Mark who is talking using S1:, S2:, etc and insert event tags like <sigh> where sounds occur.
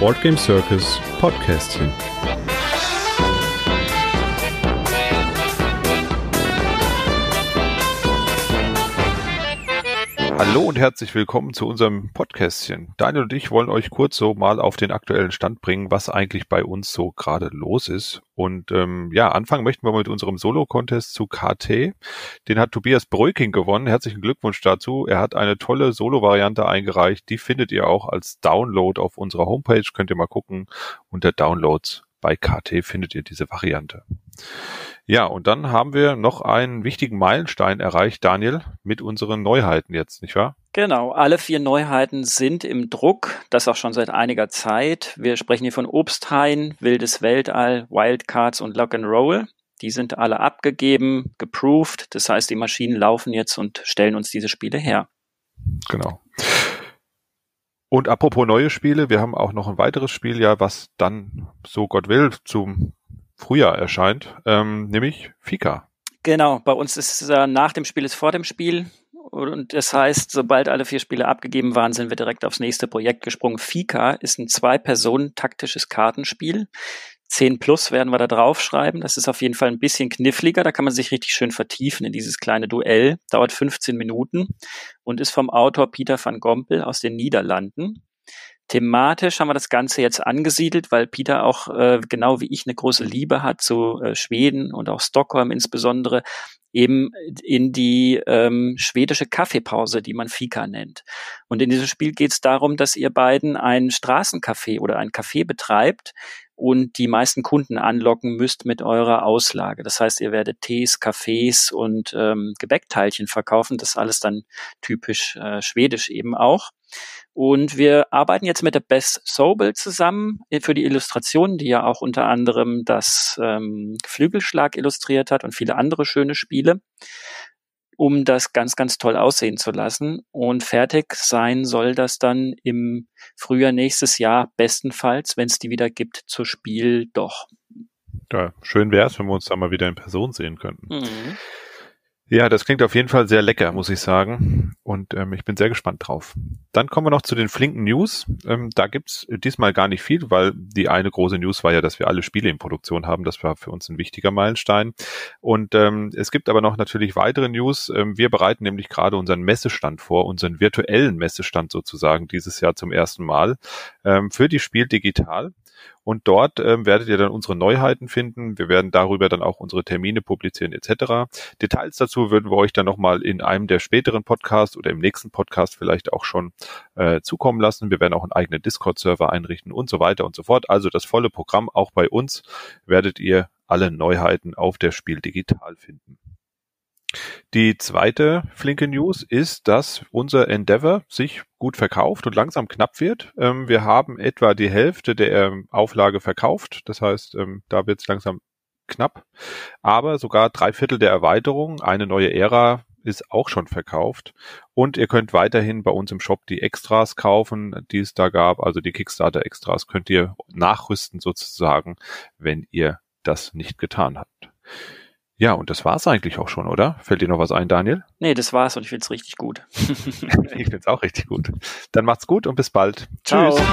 S1: Boardgame Circus Podcastchen. Hallo und herzlich willkommen zu unserem Podcastchen. Daniel und ich wollen euch kurz so mal auf den aktuellen Stand bringen, was eigentlich bei uns so gerade los ist. Und ähm, ja, anfangen möchten wir mit unserem Solo-Contest zu KT. Den hat Tobias Bröking gewonnen. Herzlichen Glückwunsch dazu. Er hat eine tolle Solo-Variante eingereicht. Die findet ihr auch als Download auf unserer Homepage. Könnt ihr mal gucken. Unter Downloads bei KT findet ihr diese Variante. Ja, und dann haben wir noch einen wichtigen Meilenstein erreicht, Daniel, mit unseren Neuheiten jetzt, nicht wahr?
S2: Genau, alle vier Neuheiten sind im Druck, das auch schon seit einiger Zeit. Wir sprechen hier von Obsthain, Wildes Weltall, Wildcards und Lock and Roll. Die sind alle abgegeben, geproved, das heißt, die Maschinen laufen jetzt und stellen uns diese Spiele her.
S1: Genau. Und apropos neue Spiele, wir haben auch noch ein weiteres Spiel, ja, was dann, so Gott will, zum Frühjahr erscheint, ähm, nämlich Fika.
S2: Genau, bei uns ist äh, nach dem Spiel ist vor dem Spiel. Und das heißt, sobald alle vier Spiele abgegeben waren, sind wir direkt aufs nächste Projekt gesprungen. Fika ist ein Zwei-Personen-taktisches Kartenspiel. 10 plus werden wir da draufschreiben. Das ist auf jeden Fall ein bisschen kniffliger. Da kann man sich richtig schön vertiefen in dieses kleine Duell. Dauert 15 Minuten und ist vom Autor Peter van Gompel aus den Niederlanden. Thematisch haben wir das Ganze jetzt angesiedelt, weil Peter auch äh, genau wie ich eine große Liebe hat zu äh, Schweden und auch Stockholm insbesondere eben in die ähm, schwedische Kaffeepause, die man Fika nennt. Und in diesem Spiel geht es darum, dass ihr beiden ein Straßencafé oder ein Café betreibt und die meisten Kunden anlocken müsst mit eurer Auslage. Das heißt, ihr werdet Tees, Kaffees und ähm, Gebäckteilchen verkaufen. Das alles dann typisch äh, schwedisch eben auch. Und wir arbeiten jetzt mit der Best Sobel zusammen für die Illustrationen, die ja auch unter anderem das ähm, Flügelschlag illustriert hat und viele andere schöne Spiele, um das ganz, ganz toll aussehen zu lassen. Und fertig sein soll das dann im Frühjahr nächstes Jahr, bestenfalls, wenn es die wieder gibt, zu Spiel doch.
S1: Ja, schön wäre es, wenn wir uns da mal wieder in Person sehen könnten. Mhm. Ja, das klingt auf jeden Fall sehr lecker, muss ich sagen. Und ähm, ich bin sehr gespannt drauf. Dann kommen wir noch zu den flinken News. Ähm, da gibt's diesmal gar nicht viel, weil die eine große News war ja, dass wir alle Spiele in Produktion haben. Das war für uns ein wichtiger Meilenstein. Und ähm, es gibt aber noch natürlich weitere News. Ähm, wir bereiten nämlich gerade unseren Messestand vor, unseren virtuellen Messestand sozusagen dieses Jahr zum ersten Mal ähm, für die Spiel Digital. Und dort ähm, werdet ihr dann unsere Neuheiten finden. Wir werden darüber dann auch unsere Termine publizieren etc. Details dazu würden wir euch dann nochmal in einem der späteren Podcasts oder im nächsten Podcast vielleicht auch schon äh, zukommen lassen. Wir werden auch einen eigenen Discord-Server einrichten und so weiter und so fort. Also das volle Programm auch bei uns werdet ihr alle Neuheiten auf der Spiel digital finden. Die zweite flinke News ist, dass unser Endeavor sich gut verkauft und langsam knapp wird. Ähm, wir haben etwa die Hälfte der ähm, Auflage verkauft. Das heißt, ähm, da wird es langsam knapp. Aber sogar drei Viertel der Erweiterung, eine neue Ära, ist auch schon verkauft. Und ihr könnt weiterhin bei uns im Shop die Extras kaufen, die es da gab. Also die Kickstarter-Extras könnt ihr nachrüsten sozusagen, wenn ihr das nicht getan habt. Ja, und das war's eigentlich auch schon, oder? Fällt dir noch was ein, Daniel?
S2: Nee, das war's und ich find's richtig gut. <laughs>
S1: ich find's auch richtig gut. Dann macht's gut und bis bald. Ciao. Tschüss.